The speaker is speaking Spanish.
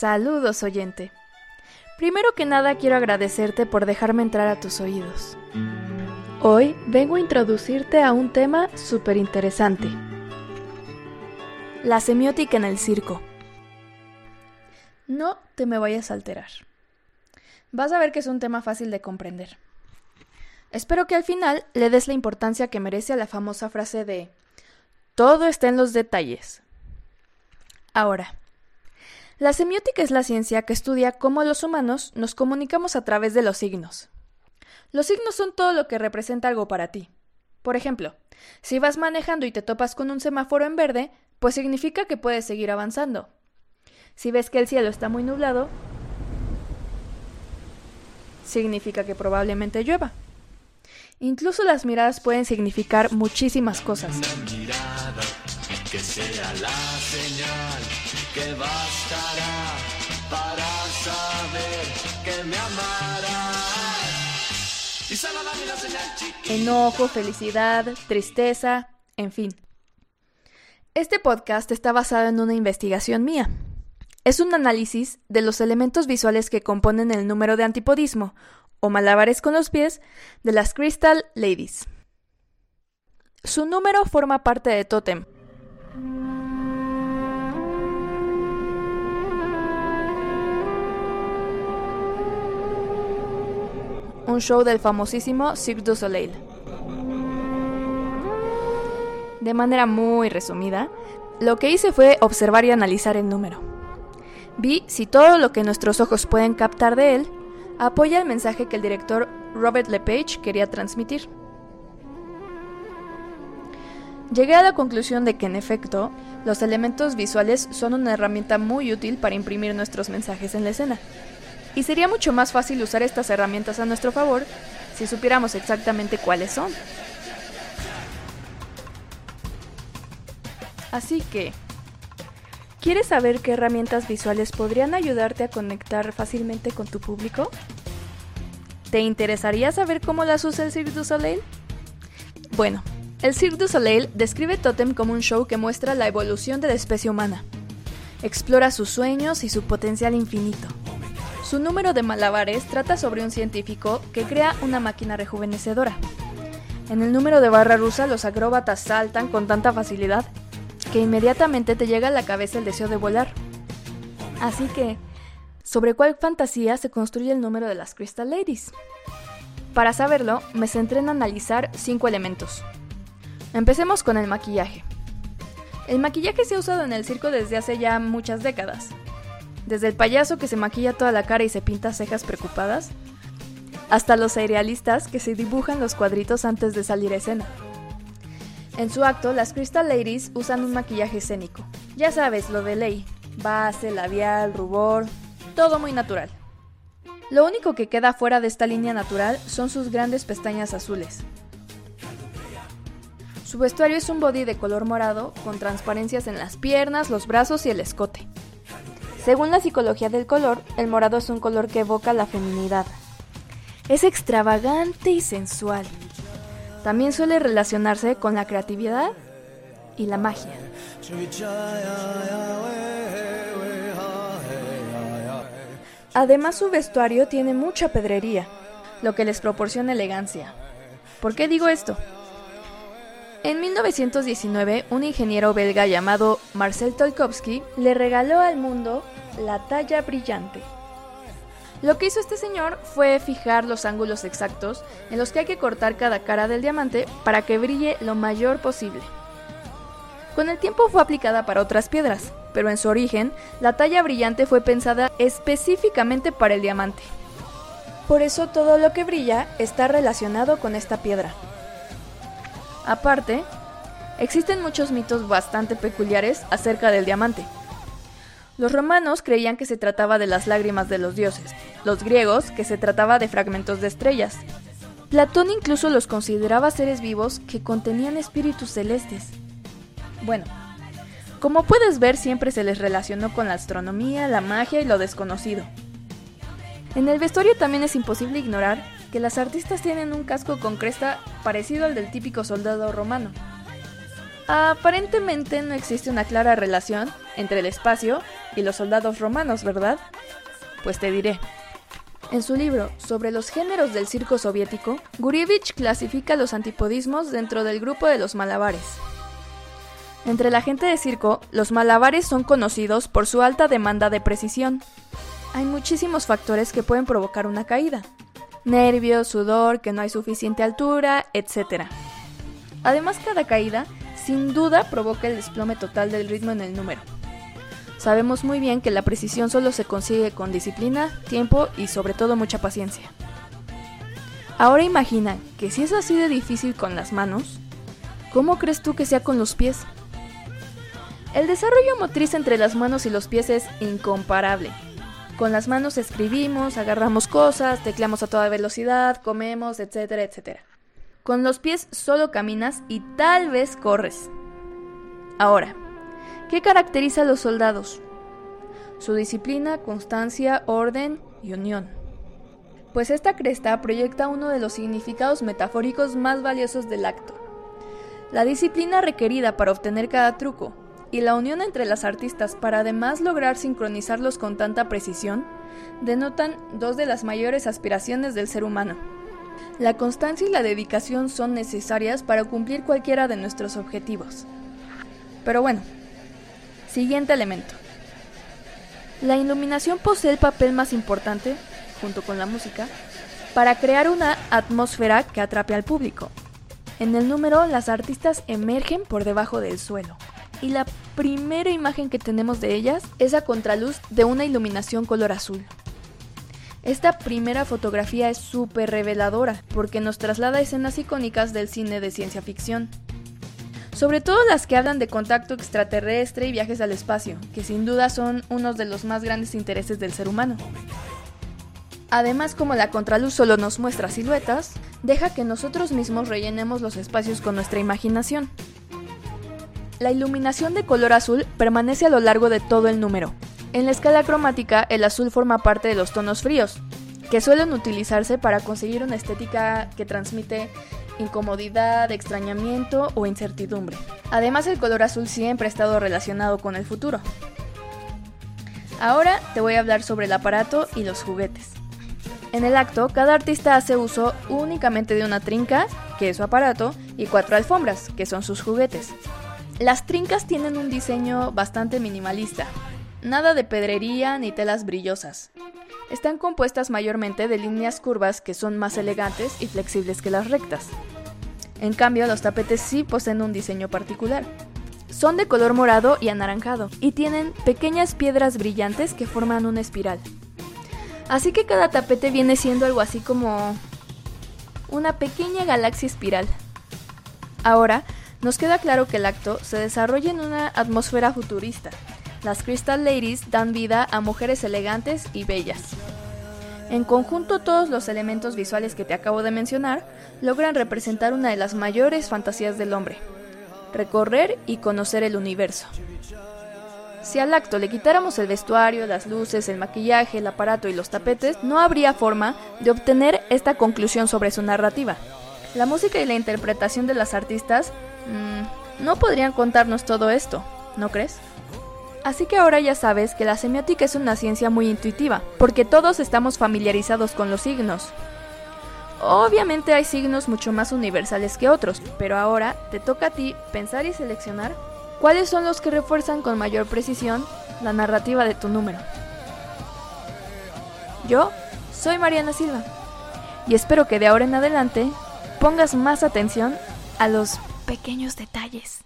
Saludos, oyente. Primero que nada quiero agradecerte por dejarme entrar a tus oídos. Hoy vengo a introducirte a un tema súper interesante. La semiótica en el circo. No te me vayas a alterar. Vas a ver que es un tema fácil de comprender. Espero que al final le des la importancia que merece a la famosa frase de todo está en los detalles. Ahora, la semiótica es la ciencia que estudia cómo los humanos nos comunicamos a través de los signos. Los signos son todo lo que representa algo para ti. Por ejemplo, si vas manejando y te topas con un semáforo en verde, pues significa que puedes seguir avanzando. Si ves que el cielo está muy nublado, significa que probablemente llueva. Incluso las miradas pueden significar muchísimas cosas. Que sea la señal que bastará para saber que me Enojo, felicidad, tristeza, en fin. Este podcast está basado en una investigación mía. Es un análisis de los elementos visuales que componen el número de antipodismo, o malabares con los pies, de las Crystal Ladies. Su número forma parte de Totem. Un show del famosísimo Cirque du Soleil. De manera muy resumida, lo que hice fue observar y analizar el número. Vi si todo lo que nuestros ojos pueden captar de él apoya el mensaje que el director Robert LePage quería transmitir. Llegué a la conclusión de que en efecto, los elementos visuales son una herramienta muy útil para imprimir nuestros mensajes en la escena. Y sería mucho más fácil usar estas herramientas a nuestro favor si supiéramos exactamente cuáles son. Así que, ¿quieres saber qué herramientas visuales podrían ayudarte a conectar fácilmente con tu público? ¿Te interesaría saber cómo las usa el Cirque du Soleil? Bueno, el Cirque du Soleil describe Totem como un show que muestra la evolución de la especie humana. Explora sus sueños y su potencial infinito. Su número de malabares trata sobre un científico que crea una máquina rejuvenecedora. En el número de barra rusa los acróbatas saltan con tanta facilidad que inmediatamente te llega a la cabeza el deseo de volar. Así que, sobre cuál fantasía se construye el número de las Crystal Ladies. Para saberlo, me centré en analizar cinco elementos. Empecemos con el maquillaje. El maquillaje se ha usado en el circo desde hace ya muchas décadas. Desde el payaso que se maquilla toda la cara y se pinta cejas preocupadas, hasta los serialistas que se dibujan los cuadritos antes de salir a escena. En su acto, las Crystal Ladies usan un maquillaje escénico. Ya sabes, lo de ley. Base, labial, rubor, todo muy natural. Lo único que queda fuera de esta línea natural son sus grandes pestañas azules. Su vestuario es un body de color morado con transparencias en las piernas, los brazos y el escote. Según la psicología del color, el morado es un color que evoca la feminidad. Es extravagante y sensual. También suele relacionarse con la creatividad y la magia. Además su vestuario tiene mucha pedrería, lo que les proporciona elegancia. ¿Por qué digo esto? En 1919, un ingeniero belga llamado Marcel Tolkowski le regaló al mundo la talla brillante. Lo que hizo este señor fue fijar los ángulos exactos en los que hay que cortar cada cara del diamante para que brille lo mayor posible. Con el tiempo fue aplicada para otras piedras, pero en su origen, la talla brillante fue pensada específicamente para el diamante. Por eso todo lo que brilla está relacionado con esta piedra. Aparte, existen muchos mitos bastante peculiares acerca del diamante. Los romanos creían que se trataba de las lágrimas de los dioses, los griegos que se trataba de fragmentos de estrellas. Platón incluso los consideraba seres vivos que contenían espíritus celestes. Bueno, como puedes ver, siempre se les relacionó con la astronomía, la magia y lo desconocido. En el vestuario también es imposible ignorar que las artistas tienen un casco con cresta parecido al del típico soldado romano. Aparentemente no existe una clara relación entre el espacio y los soldados romanos, ¿verdad? Pues te diré. En su libro sobre los géneros del circo soviético, Gurievich clasifica los antipodismos dentro del grupo de los malabares. Entre la gente de circo, los malabares son conocidos por su alta demanda de precisión. Hay muchísimos factores que pueden provocar una caída. Nervios, sudor, que no hay suficiente altura, etc. Además, cada caída sin duda provoca el desplome total del ritmo en el número. Sabemos muy bien que la precisión solo se consigue con disciplina, tiempo y sobre todo mucha paciencia. Ahora imagina que si es así de difícil con las manos, ¿cómo crees tú que sea con los pies? El desarrollo motriz entre las manos y los pies es incomparable. Con las manos escribimos, agarramos cosas, tecleamos a toda velocidad, comemos, etcétera, etcétera. Con los pies solo caminas y tal vez corres. Ahora, ¿Qué caracteriza a los soldados? Su disciplina, constancia, orden y unión. Pues esta cresta proyecta uno de los significados metafóricos más valiosos del acto. La disciplina requerida para obtener cada truco y la unión entre las artistas para además lograr sincronizarlos con tanta precisión denotan dos de las mayores aspiraciones del ser humano. La constancia y la dedicación son necesarias para cumplir cualquiera de nuestros objetivos. Pero bueno, Siguiente elemento. La iluminación posee el papel más importante, junto con la música, para crear una atmósfera que atrape al público. En el número, las artistas emergen por debajo del suelo. Y la primera imagen que tenemos de ellas es a contraluz de una iluminación color azul. Esta primera fotografía es súper reveladora porque nos traslada a escenas icónicas del cine de ciencia ficción sobre todo las que hablan de contacto extraterrestre y viajes al espacio, que sin duda son unos de los más grandes intereses del ser humano. Además, como la contraluz solo nos muestra siluetas, deja que nosotros mismos rellenemos los espacios con nuestra imaginación. La iluminación de color azul permanece a lo largo de todo el número. En la escala cromática, el azul forma parte de los tonos fríos, que suelen utilizarse para conseguir una estética que transmite incomodidad, extrañamiento o incertidumbre. Además, el color azul siempre ha estado relacionado con el futuro. Ahora te voy a hablar sobre el aparato y los juguetes. En el acto, cada artista hace uso únicamente de una trinca, que es su aparato, y cuatro alfombras, que son sus juguetes. Las trincas tienen un diseño bastante minimalista, nada de pedrería ni telas brillosas. Están compuestas mayormente de líneas curvas que son más elegantes y flexibles que las rectas. En cambio, los tapetes sí poseen un diseño particular. Son de color morado y anaranjado y tienen pequeñas piedras brillantes que forman una espiral. Así que cada tapete viene siendo algo así como una pequeña galaxia espiral. Ahora, nos queda claro que el acto se desarrolla en una atmósfera futurista, las Crystal Ladies dan vida a mujeres elegantes y bellas. En conjunto todos los elementos visuales que te acabo de mencionar logran representar una de las mayores fantasías del hombre, recorrer y conocer el universo. Si al acto le quitáramos el vestuario, las luces, el maquillaje, el aparato y los tapetes, no habría forma de obtener esta conclusión sobre su narrativa. La música y la interpretación de las artistas mm, no podrían contarnos todo esto, ¿no crees? Así que ahora ya sabes que la semiótica es una ciencia muy intuitiva, porque todos estamos familiarizados con los signos. Obviamente hay signos mucho más universales que otros, pero ahora te toca a ti pensar y seleccionar cuáles son los que refuerzan con mayor precisión la narrativa de tu número. Yo soy Mariana Silva y espero que de ahora en adelante pongas más atención a los pequeños detalles.